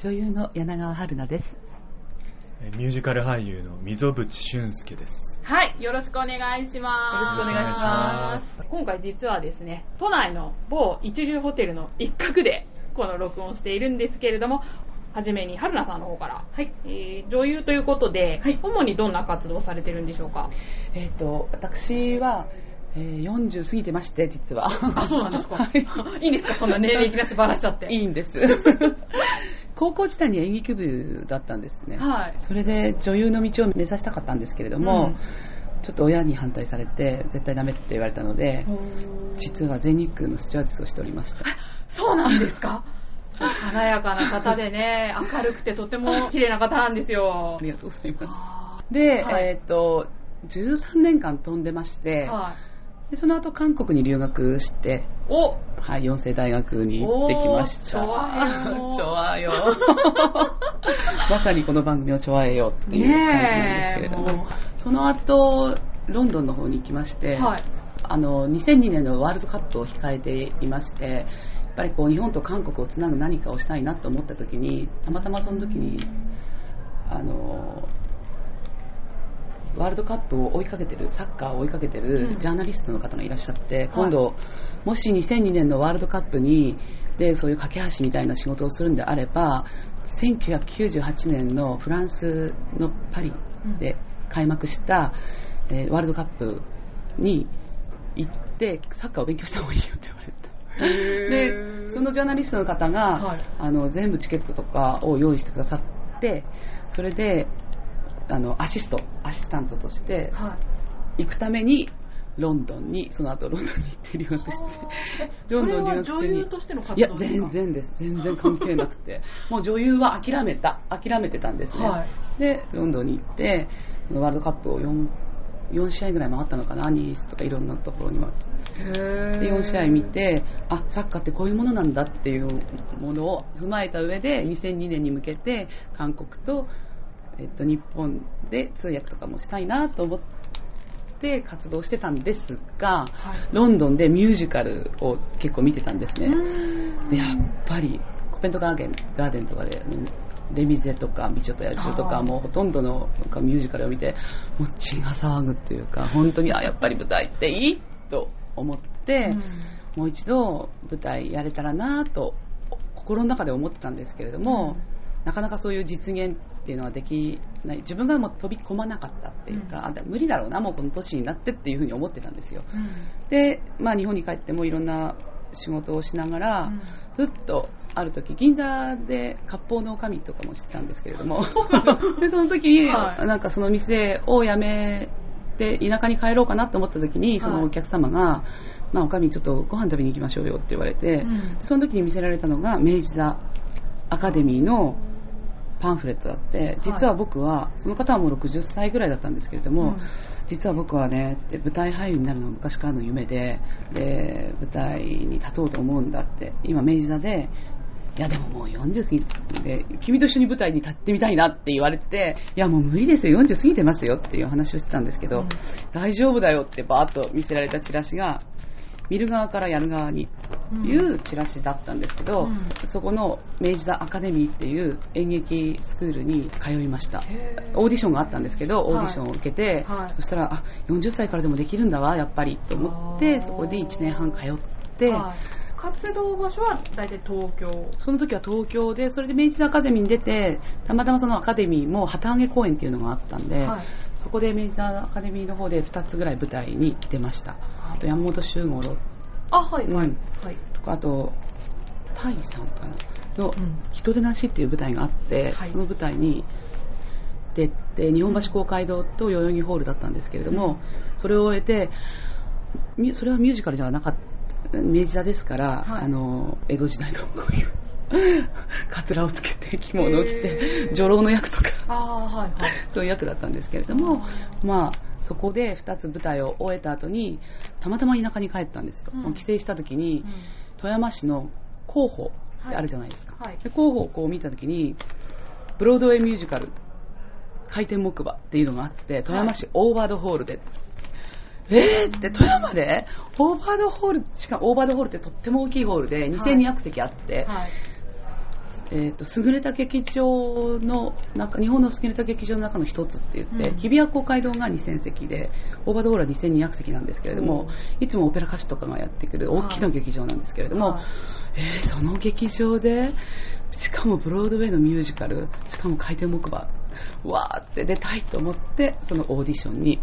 女優の柳川春菜です。えーミュージカル俳優の溝淵俊介です。はい、よろしくお願いします。よろしくお願いします今回実はですね、都内の某一流ホテルの一角でこの録音しているんですけれども、はじめに春菜さんの方から、はいえー女優ということで、はい主にどんな活動をされてるんでしょうか？えっ、と、私は、えー40過ぎてまして、実は。あ、そうなんですか。はいいいんですか？そんな年齢いきなしばらしちゃって。いいんです。高校時代に演劇部だったんですね。はい。それで女優の道を目指したかったんですけれども、うんちょっと親に反対されて、絶対ダメって言われたので、実は全日空のスチュワーデスをしておりました。そうなんですか？華やかな方でね、明るくてとても綺麗な方なんですよあ。りがとうございます。あで、はいえっ、と、13年間飛んでまして、ーはい。でその後韓国に留学して、おはい、四世大学に行ってきました。おーチョアヘヨチョアよ。まさにこの番組をチョアよっていう感じなんですけれども、もうその後、ロンドンの方に行きまして、はい。あの、2002年のワールドカップを控えていまして、やっぱりこう日本と韓国をつなぐ何かをしたいなと思った時に、たまたまその時に、あの、ワールドカップを追いかけてる、サッカーを追いかけてうん。るジャーナリストの方がいらっしゃって、今度、もし2002年のワールドカップに、で、そういう架け橋みたいな仕事をするんであれば、1998年のフランスのパリで開幕した、えーワールドカップに行って、サッカーを勉強した方がいいよって言われた。で、そのジャーナリストの方が、はい。あの全部チケットとかを用意してくださって、それであのアシスト、アシスタントとしてはい。行くためにロンドンに、その後ロンドンに行って留学して、そロンドン留学中に優としての活いや、動ですか？全然です。全然関係なくて。もう女優は諦めた。諦めてたんですね。はいで、ロンドンに行って、ワールドカップを4、4試合ぐらい回ったのかな、ニースとかいろんなところに回って。へで、4試合見て、あ、サッカーってこういうものなんだっていうものを踏まえた上で、2002年に向けて、韓国と、えっと、日本で通訳とかもしたいなと思って活動してたんですが、はい。ロンドンでミュージカルを結構見てたんですね。でやっぱりコペントガーデンガーデンとかであのレミゼとか美女と野獣とかもうほとんどのミュージカルを見てもう血が騒ぐっていうか本当にあやっぱり舞台っていい？と思って、もう一度舞台やれたらなと心の中で思ってたん。ですけれども、なかなかそういう実現っていうのはできない。自分がもう飛び込まなかったっていうか、あ無理だろうなもうこの年になってっていうふうに思ってたんですよ。で、まあ、日本に帰ってもいろんな仕事をしながら、ふっとある時銀座で割烹の女将とかもしてたんですけれども。でその時に、はい。なんかその店を辞めて田舎に帰ろうかなと思った時にそのお客様が、まあ、おかみちょっとご飯食べに行きましょうよって言われて、うん。でその時に見せられたのが明治座アカデミーのパンフレットだって実は僕は、その方はもう60歳ぐらいだったんですけれども、うん。実は僕はね舞台俳優になるのが昔からの夢でで舞台に立とうと思うんだって今明治座でいやでももう40過ぎて君と一緒に舞台に立ってみたいなって言われていやもう無理ですよ40過ぎてますよっていう話をしてたんですけど、うん。大丈夫だよってバーッと見せられたチラシが見る側からやる側にいうチラシだったんですけど、うん。そこの明治座アカデミーっていう演劇スクールに通いました。オーディションがあったんですけどオーディションを受けて、はい。そしたらあ40歳からでもできるんだわやっぱりと思ってそこで1年半通って、はい。活動場所は大体東京？その時は東京でそれで明治座アカデミーに出てたまたまそのアカデミーも旗揚げ公演っていうのがあったんで、はいそこで明治座アカデミーの方で2つぐらい舞台に出ました。あと山本周五郎。あはい。はい、うん。はい。とかあとタイさんかな？のうん「人でなし」っていう舞台があって、はい。その舞台に出て日本橋公会堂と代々木ホールだったんですけれども、それを終えてみそれはミュージカルじゃなかった明治座ですから、はい。あの江戸時代のこういう カツラをつけて着物を着て女郎の役とか。ああ、はいはい。そういう役だったんですけれども、まあ、そこで2つ舞台を終えた後にたまたま田舎に帰ったんですよ、うん。帰省した時に富山市の広報ってあるじゃないですか、はい。で広報をこう見た時にブロードウェイミュージカル回転木馬っていうのがあって富山市オーバードホールで、えー？って富山で？オーバードホールしかもオーバードホールってとっても大きいホールで2200席あって、はい。えー、と優れた劇場の中日本の優れた劇場の中の一つって言って、うん。日比谷公会堂が2000席でオーバードホールは2200席なんですけれども、いつもオペラ歌手とかがやってくる大きな劇場なんですけれども、はい。えーその劇場でしかもブロードウェイのミュージカルしかも回転木馬わーって出たいと思ってそのオーディションに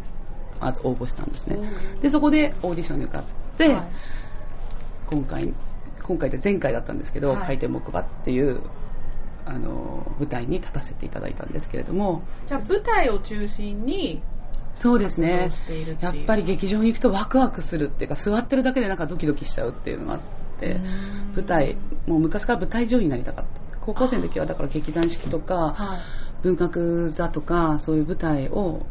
まず応募したんですね。でそこでオーディションに受かって、はい。今回今回で前回だったんですけど、はい。回転木馬っていうあの舞台に立たせていただいたんですけれども。じゃあ舞台を中心にそうですね。やっぱり劇場に行くとワクワクするっていうか座ってるだけでなんかドキドキしちゃうっていうのがあってうん。舞台もう昔から舞台女優になりたかった。高校生の時はだから劇団四季とかはい。文学座とかそういう舞台を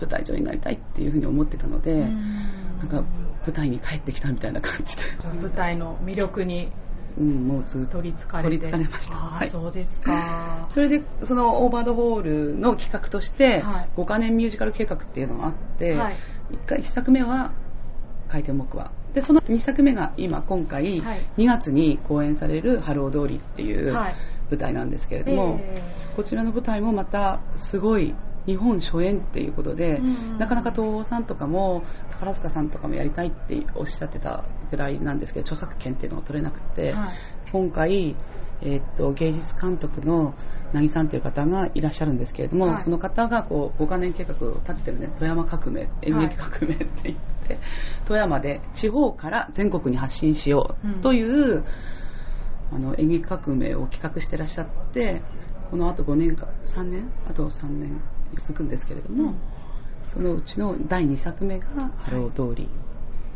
舞台女優になりたいっていうふうに思ってたのでなんか舞台に帰ってきたみたいな感じで、舞台の魅力にうん、もうずっと取りつかれて。取りつかれました。はい。そうですか。それでそのオーバードホールの企画としてはい。5カ年ミュージカル計画っていうのがあって、はい。1回1作目は回転木馬。でその2作目が今今回はい。2月に公演される「ハロー・ドーリー」っていうはい。舞台なんですけれども、えこちらの舞台もまたすごい日本初演っていうことで、うんなかなか東宝さんとかも宝塚さんとかもやりたいっておっしゃってたぐらいなんですけど著作権っていうのが取れなくて、ーはい。今回、えーっと芸術監督の奈木さんという方がいらっしゃるんですけれども、はい。その方がこう5カ年計画を立ててるね富山革命演劇革命って言って、富山で地方から全国に発信しようという、あの演劇革命を企画してらっしゃってこのあと5年か3年？あと3年続くんですけれども、うん。そのうちの第2作目が「ハロー・ドーリー」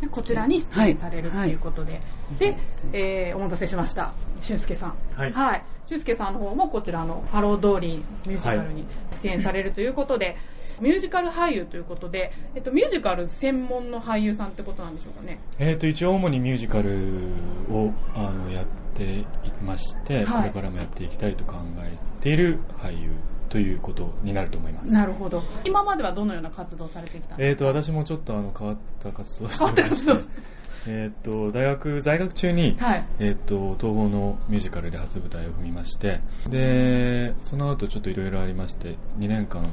でこちらに出演されるということで、でそうです、ね。えーお待たせしました。俊介さん。はい。はい、俊介さんの方もこちらの「ハロー・ドーリー」ミュージカルに出演されるということで、ミュージカル俳優ということで、えっと、ミュージカル専門の俳優さんってことなんでしょうかね。えー、と一応主にミュージカルをあのやっていまして、はい。これからもやっていきたいと考えている俳優ということになると思います。なるほど。今まではどのような活動をされてきた？んえー、ですか、と私もちょっとあの変わった活動をしておりまして。変わった活、えー、と大学在学中に、はい。えー、と東宝のミュージカルで初舞台を踏みまして。でその後ちょっといろいろありまして2年間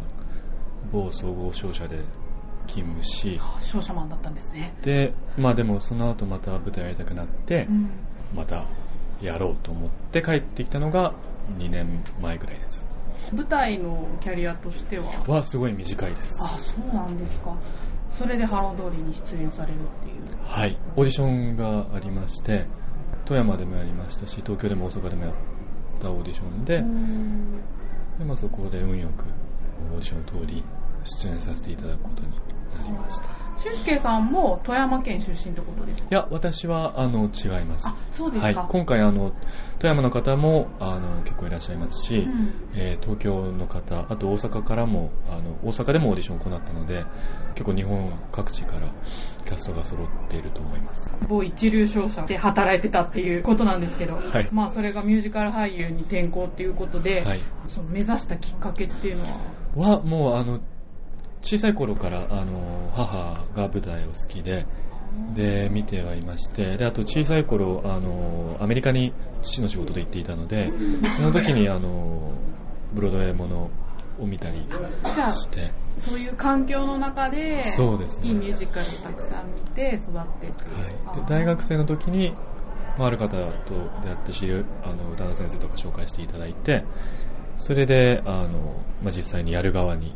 某総合商社で勤務し。商社マンだったんですね、でまあでもその後また舞台やりたくなって、うん。またやろうと思って帰ってきたのが2年前ぐらいです舞台のキャリアとしては？はすごい短いです。あそうなんですか。それでハロー・ドーリーに出演されるっていう。はい。オーディションがありまして富山でもやりましたし東京でも大阪でもやったオーディションで,、でまあ、そこで運よくオーディション通り出演させていただくことになりました。い俊介さんも富山県出身ってことですか？や私はあの違います。あそうですか、はい、今回あの富山の方もあの結構いらっしゃいますし、うん。えー東京の方あと大阪からもあの大阪でもオーディションを行ったので結構日本各地からキャストが揃っていると思います。某一流商社で働いてたっていうことなんですけど、はい。まあそれがミュージカル俳優に転向っていうことで、はい。その目指したきっかけっていうのは？はもうあの小さい頃からあの母が舞台を好きでで見てはいましてであと小さい頃あのアメリカに父の仕事で行っていたのでその時にあのブロードウェイものを見たりして。そういう環境の中でそうですね。いいミュージカルをたくさん見て育ってってはい、で大学生の時に、まあ、ある方と出会って知るあの歌の先生とか紹介していただいてそれであの、まあ、実際にやる側に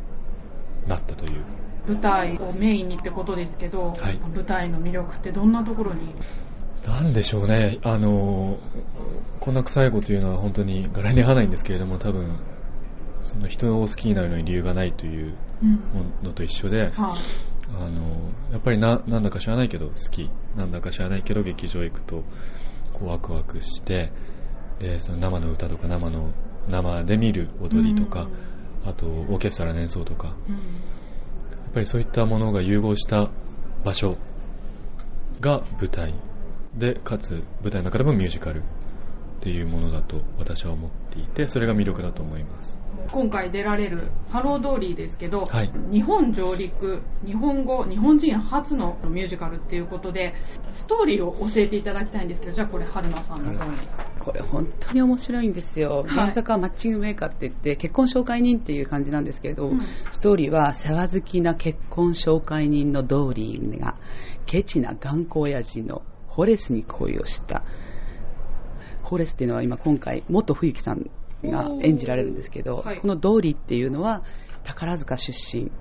なったという。舞台をメインにってことですけど、はい。舞台の魅力ってどんなところに？なんでしょうね。あのこんな臭いこと言うのは本当に柄に合わないんですけれども多分その人を好きになるのに理由がないといううん。ものと一緒で、はい。あのやっぱりななんだか知らないけど好き。なんだか知らないけど劇場行くとこうワクワクしてでその生の歌とか生の生で見る踊りとか、あとオーケストラの演奏とか、うんやっぱりそういったものが融合した場所が舞台で、かつ舞台の中でもミュージカルっていうものだと私は思っていて、それが魅力だと思います。今回出られるハロードーリーですけど、はい日本上陸、日本語、日本人初のミュージカルっていうことで、ストーリーを教えていただきたいんですけど、じゃあこれ、玄奈さんの方に。これ本当に面白いんですよ、い。原作はマッチングメーカーって言って結婚紹介人っていう感じなんですけれど、うん。ストーリーは世話好きな結婚紹介人のドーリーがケチな頑固親父のホレスに恋をした。ホレスっていうのは今今回元冬木さんが演じられるんですけど、はい。このドーリーっていうのは宝塚出身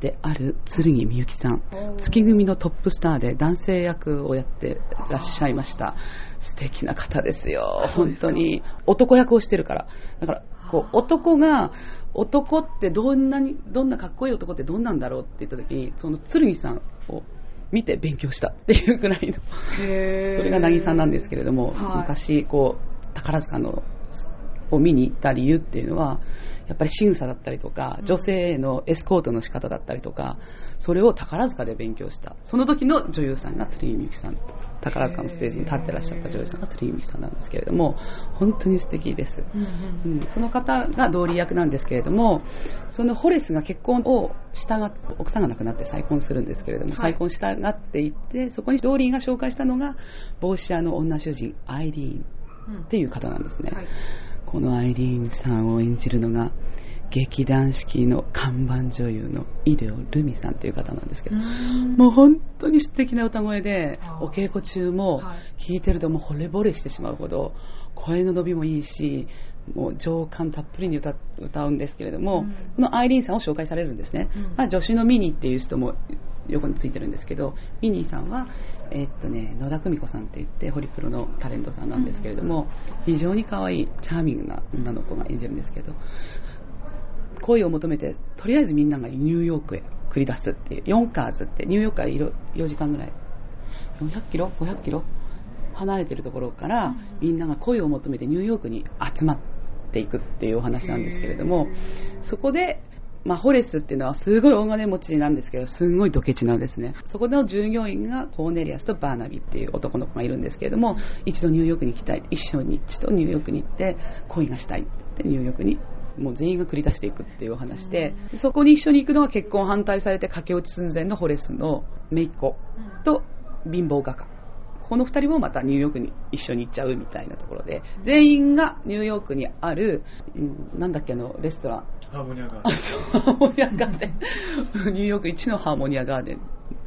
である剣みゆきさん。月組のトップスターで男性役をやってらっしゃいました。素敵な方ですよ。本当に。男役をしてるから。だからこう男が男ってどんなにどんなかっこいい男ってどんなんだろうって言った時にその剣さんを見て勉強した。っていうぐらいの。へそれが渚なんですけれども、はい。昔こう宝塚のを見に行った理由っていうのはやっぱり仕草だったりとかうん。女性へのエスコートの仕方だったりとかそれを宝塚で勉強した。その時の女優さんが鶴井美樹さん。宝塚のステージに立ってらっしゃった女優さんが鶴井美樹さんなんですけれども本当に素敵です、うんうんうん、その方が道理役なんですけれどもそのホレスが結婚をしたが奥さんが亡くなって再婚するんですけれども、はい。再婚したがっていってそこにドーリーが紹介したのが帽子屋の女主人アイリーンうんっていう方なんですね、はいこのアイリーンさんを演じるのが劇団四季の看板女優のイデオ・ルミさんという方なんですけど、もう本当に素敵な歌声でお稽古中もはい。聴いてるともう惚れ惚れしてしまうほど声の伸びもいいしもう情感たっぷりに歌歌うんですけれども、うん。このアイリーンさんを紹介されるんですね、うん。まあ、助手のミニーっていう人も横についてるんですけどミニーさんは、えーっとね、野田久美子さんって言ってホリプロのタレントさんなんですけれども、非常に可愛いチャーミングな女の子が演じるんですけど恋を求めてとりあえずみんながニューヨークへ繰り出すっていう4カーズってニューヨークから4時間ぐらい。400キロ？500キロ？離れてるところからみんなが恋を求めてニューヨークに集まっていくっていうお話なんですけれどもそこで、まあ、ホレスっていうのはすごい大金持ちなんですけどすごいドケチなんですね。そこの従業員がコーネリアスとバーナビっていう男の子がいるんですけれども一度ニューヨークに行きたい。一生に一度ニューヨークに行って恋がしたいって言ってニューヨークにもう全員が繰り出していくっていうお話ででそこに一緒に行くのは結婚反対されて駆け落ち寸前のホレスの姪っ子と貧乏画家。この二人もまたニューヨークに一緒に行っちゃうみたいなところで全員がニューヨークにある、うん、なんだっけあのレストラン。ハーモニアがあそうハーモニアガーデン。ニューヨーク一のハーモニアガーデン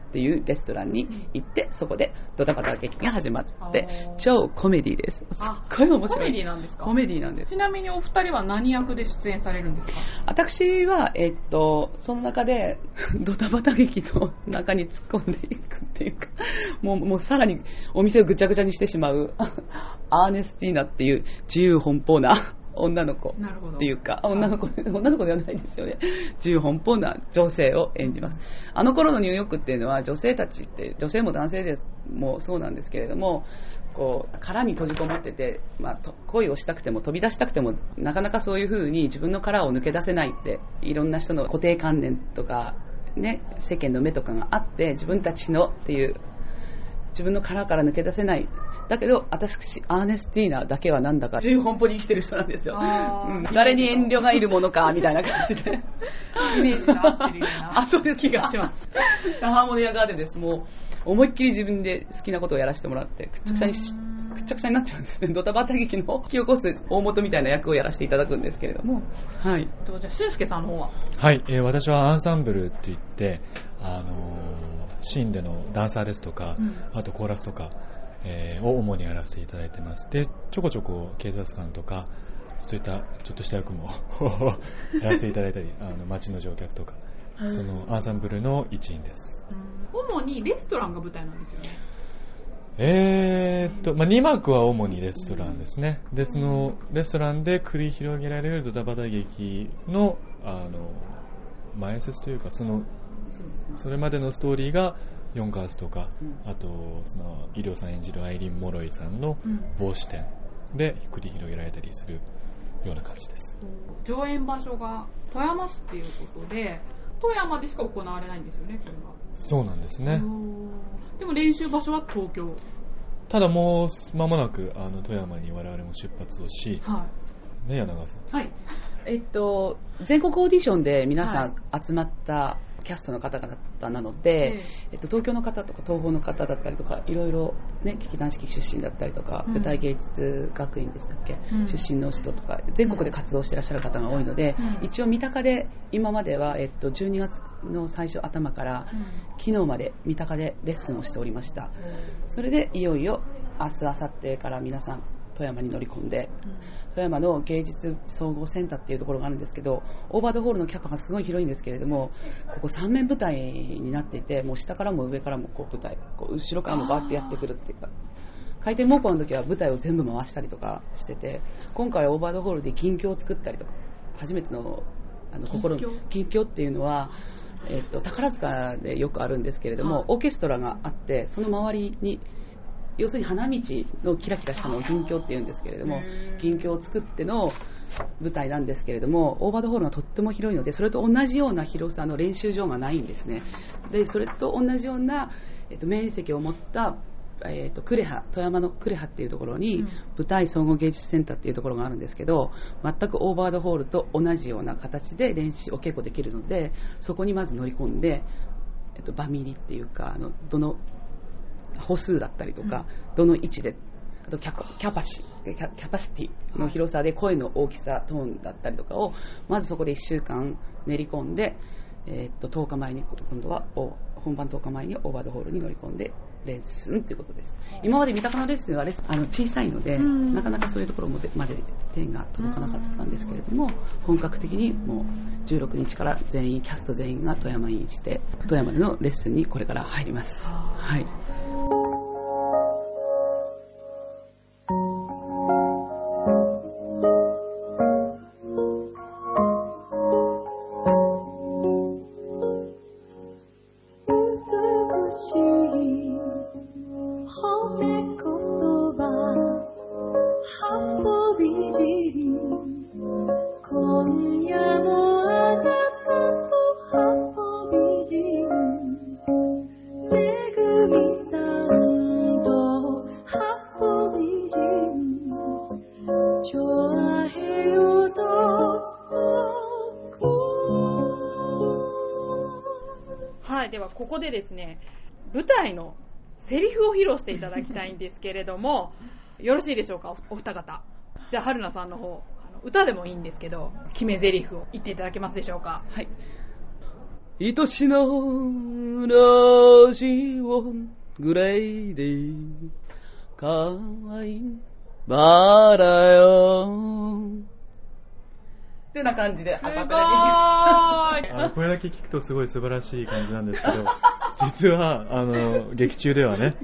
っていうレストランに行ってそこでドタバタ劇が始まって超コメディです。すっごい面白い。コメディなんですか？コメディなんです。ちなみにお二人は何役で出演されるんですか？私は、えっと、その中で、ドタバタ劇の中に突っ込んでいくっていうか、もう、もうさらにお店をぐちゃぐちゃにしてしまう、アーネスティーナっていう自由奔放な女の子っていうか、女の子、女の子ではないですよね。自由奔放な女性を演じます。あの頃のニューヨークっていうのは女性たちって、女性も男性です、もうそうなんですけれども、こう殻に閉じこもってて、まあ、と恋をしたくても飛び出したくてもなかなかそういうふうに自分の殻を抜け出せないっていろんな人の固定観念とか、ね、世間の目とかがあって自分たちのっていう自分の殻から抜け出せないだけど私アーネスティーナだけはなんだか。自由奔放に生きてる人なんですよ、うん。誰に遠慮がいるものかみたいな感じで。イメージが合ってるような。あそうです。気がします。ハーモニアガーデンですもう思いっきり自分で好きなことをやらせてもらってくっちゃくちゃにしうん。くっちゃくちゃになっちゃうんですね。ドタバタ劇の引き起こす大元みたいな役をやらせていただくんですけれども。はい。とじゃあ俊介さんの方は？はい、えー私はアンサンブルって言って、あのーシーンでのダンサーですとか、うん。あとコーラスとか、えーを主にやらせていただいてます。で、ちょこちょこ警察官とか、そういったちょっとした役も やらせていただいたり、あの街の乗客とか、そのアンサンブルの一員です。主にレストランが舞台なんですよねえーっと、まあ、2幕は主にレストランですね。で、そのレストランで繰り広げられるドタバタ劇の、あの、前説というか、その、そうですねそれまでのストーリーが、ヨンカースとか、うんあと、その、医療さん演じるアイリン・モロイさんのうん帽子店で繰り広げられたりするような感じです。上演場所が富山市っていうことで、富山でしか行われないんですよね、これは。そうなんですね。でも練習場所は東京。ただもう間もなくあの富山に我々も出発をし、はね、柳川さん。い。はい。えっと、全国オーディションで皆さん集まったキャストの方々なので、えっと、東京の方とか東宝の方だったりとかいろいろ、ね、劇団四季出身だったりとか、うん。舞台芸術学院でしたっけ、うん。出身の人とか全国で活動してらっしゃる方が多いので、うん。一応三鷹で今までは、えっと、12月の最初頭から昨日まで三鷹でレッスンをしておりました。それでいよいよ明日明後日から皆さん富山に乗り込んで富山の芸術総合センターっていうところがあるんですけどオーバードホールのキャパがすごい広いんですけれどもここ3面舞台になっていてもう下からも上からもこう舞台こう後ろからもバーってやってくるっていうか回転猛攻の時は舞台を全部回したりとかしてて今回はオーバードホールで銀鏡を作ったりとか初めてのあの心銀鏡銀鏡っていうのは、えっと宝塚でよくあるんですけれども、はい。オーケストラがあってその周りに要するに花道のキラキラしたのを銀鏡って言うんですけれども銀鏡を作っての舞台なんですけれどもオーバードホールがとっても広いのでそれと同じような広さの練習場がないんですね。でそれと同じような、えっと、面積を持ったえー、と呉羽富山の呉羽っていうところに、うん。舞台総合芸術センターっていうところがあるんですけど全くオーバードホールと同じような形で練習お稽古できるのでそこにまず乗り込んで、えっと、バミリっていうかあのどの歩数だったりとか、どの位置であとキャキャパシキャキャパシティの広さで声の大きさトーンだったりとかをまずそこで1週間練り込んで、えーっと10日前に今度はお本番10日前にオーバードホールに乗り込んでレッスンということです。今まで三鷹のレッスンはレッスンあの小さいので、うん。なかなかそういうところまでまで手が届かなかったんですけれども本格的にもう16日から全員キャスト全員が富山にして富山でのレッスンにこれから入ります。はいここでですね、舞台のセリフを披露していただきたいんですけれども、よろしいでしょうか、おお二方。じゃあ、春菜さんの方、あの歌でもいいんですけど、決め台詞を言っていただけますでしょうか？はい。愛しのラジオグレイディかわいいバラよってな感じでアすごーいカペラあのこれだけ聞くとすごい素晴らしい感じなんですけど、実は、あの、劇中ではね、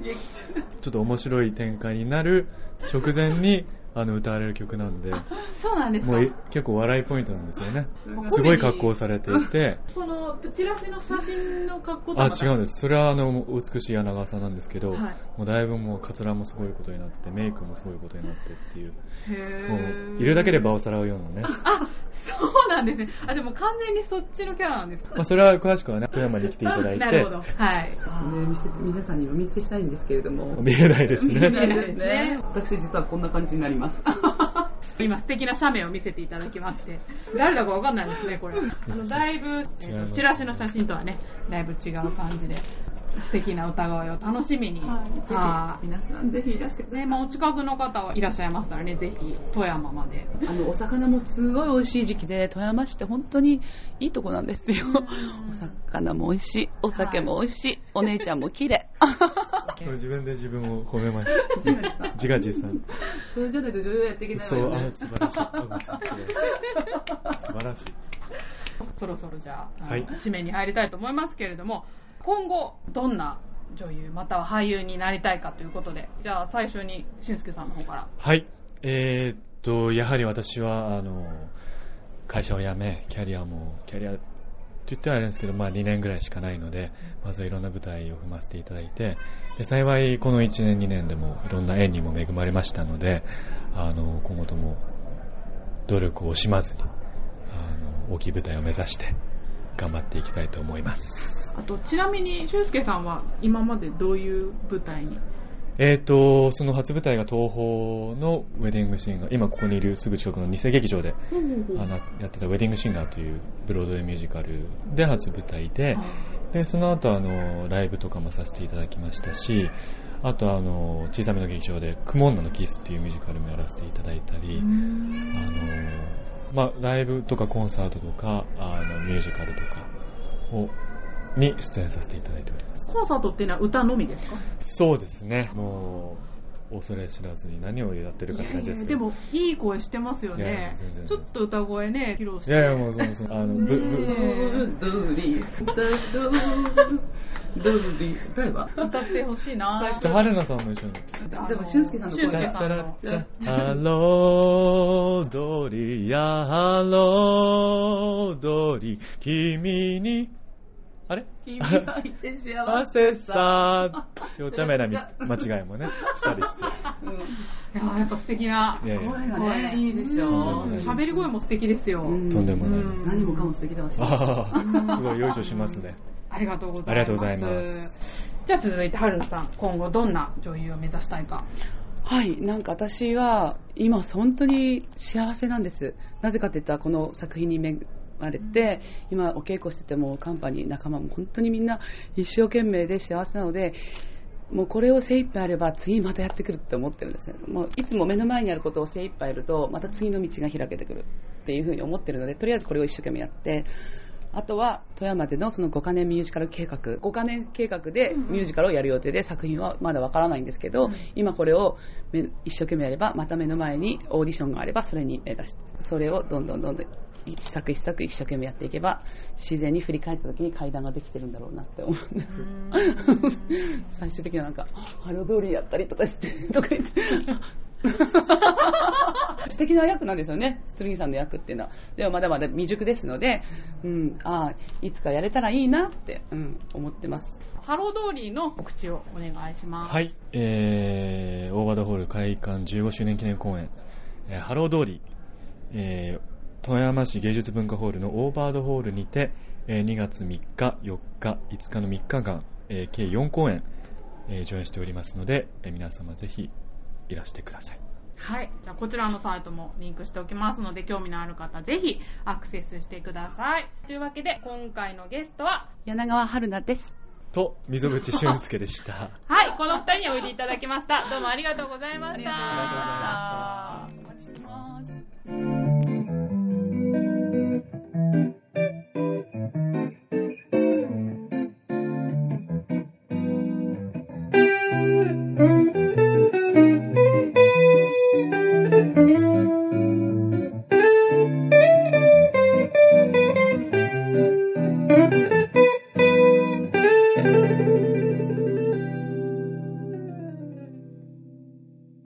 ちょっと面白い展開になる直前に、あの、歌われる曲なんで、そうなんですか？もうい結構笑いポイントなんですよね。すごい格好をされていて、このチラシの写真の格好とあ、違うんです。それはあの、美しい柳川さんなんですけど、はいもうだいぶもうカツラもすごいことになって、メイクもすごいことになってっていう、へもーう、いるだけで場をさらうようなね。あ、そうなんですね。あ、じゃあもう完全にそっちのキャラなんですか？まあ、それは詳しくはね、富山に来ていただい なるほど。て、はい。ね、見せて皆さんにもお見せしたいんですけれども。見えないですね。見えないですね私実はこんな感じになります。今素敵な写メを見せていただきまして。誰だかわかんないですねこれ。あのだいぶ、えーチラシの写真とはねだいぶ違う感じで素敵な歌声を楽しみに。は皆さんぜひいらしてくい。ねまあ、お近くの方はいらっしゃいましたらねぜひ富山まで。あのお魚もすごい美味しい時期で富山市って本当にいいとこなんですよ。お魚も美味しいお酒も美味しい、お姉ちゃんも綺麗これ自分で自分を褒めました。自画自賛。それじゃないと女優やっていけないそう、わよねあ、素晴らしい。素晴らしい。そろそろじゃあはい締めに入りたいと思いますけれども今後どんな女優または俳優になりたいかということでじゃあ最初に俊介さんの方からはい。えーっと、やはり私は、あの、会社を辞め、キャリアも、キャリア言ってはあれですけど、まあ2年ぐらいしかないので、まずはいろんな舞台を踏ませていただいて、で幸いこの1年2年でもいろんな縁にも恵まれましたので、あの、今後とも努力を惜しまずに、あの、大きい舞台を目指して頑張っていきたいと思います。あと、ちなみに、俊介さんは今までどういう舞台にえーと、その初舞台が東宝のウェディングシンガー、今ここにいるすぐ近くの偽劇場であのやってたウェディングシンガーというブロードウェイミュージカルで初舞台で、で、その後あの、ライブとかもさせていただきましたし、あとあの、小さめの劇場で、クモンナのキスっていうミュージカルもやらせていただいたり、あの、まあ、ライブとかコンサートとか、あの、ミュージカルとかを、に出演させていただいております。コンサートっていうのは歌のみですか？そうですね。もう、恐れ知らずに何をやってるかって感じですけど。でも、いい声してますよねや全然。ちょっと歌声ね、披露して。いやいや、もうそうそう。あの、ぶ、ぶ、ドゥリドゥドゥリ歌えば歌ってほしいなじゃあ、春菜さんも一緒に。でも俊介さんの声俊介がさんのチャラチャハロードリやハロードリ君にあれ？君がいて幸幸せさー。お茶目なみ間違いもねしたりして。いややっぱ素敵な。声がね。いいでしょ喋り声も素敵ですよ。うん。とんでもないです、何もかも素敵だわしすごいよいしょしますね。ありがとうございます。ありがとうございます。じゃあ続いて、春菜さん、今後どんな女優を目指したいか。はい、なんか私は今本当に幸せなんです。なぜかって言ったらこの作品に恵まれて、今お稽古しててもカンパニー仲間も本当にみんな一生懸命で幸せなので、もうこれを精一杯やれば次またやってくるって思ってるんですね。もういつも目の前にあることを精一杯やるとまた次の道が開けてくるっていうふうに思ってるので、とりあえずこれを一生懸命やって、あとは富山でのその5カ年ミュージカル計画、5カ年計画でミュージカルをやる予定で作品はまだわからないんですけど、今これをめ一生懸命やれば、また目の前にオーディションがあればそれに目指して、それをどんどんどんどん一作一作一生懸命やっていけば、自然に振り返った時に階段ができてるんだろうなって思うんです。最終的にはなんか、ハロー・ドーリーやったりとかして、とか言って。素敵な役なんですよね、剣さんの役っていうのは。でもまだまだ未熟ですので、うん、ああ、いつかやれたらいいなって、うん、思ってます。ハロー・ドーリーの告知をお願いします。はい、えー、オーバードホール開館15周年記念公演、えーハロー・ドーリー、えー富山市芸術文化ホールのオーバードホールにて、えー2月3日、4日、5日の3日間、えー計4公演、えー上演しておりますので、えー皆様ぜひいらしてください。はい。じゃあ、こちらのサイトもリンクしておきますので、興味のある方、ぜひアクセスしてください。というわけで、今回のゲストは、柳川春菜です。と、溝口俊介でした。はい、この二人においでいただきました。どうもありがとうございました。ありがとうございました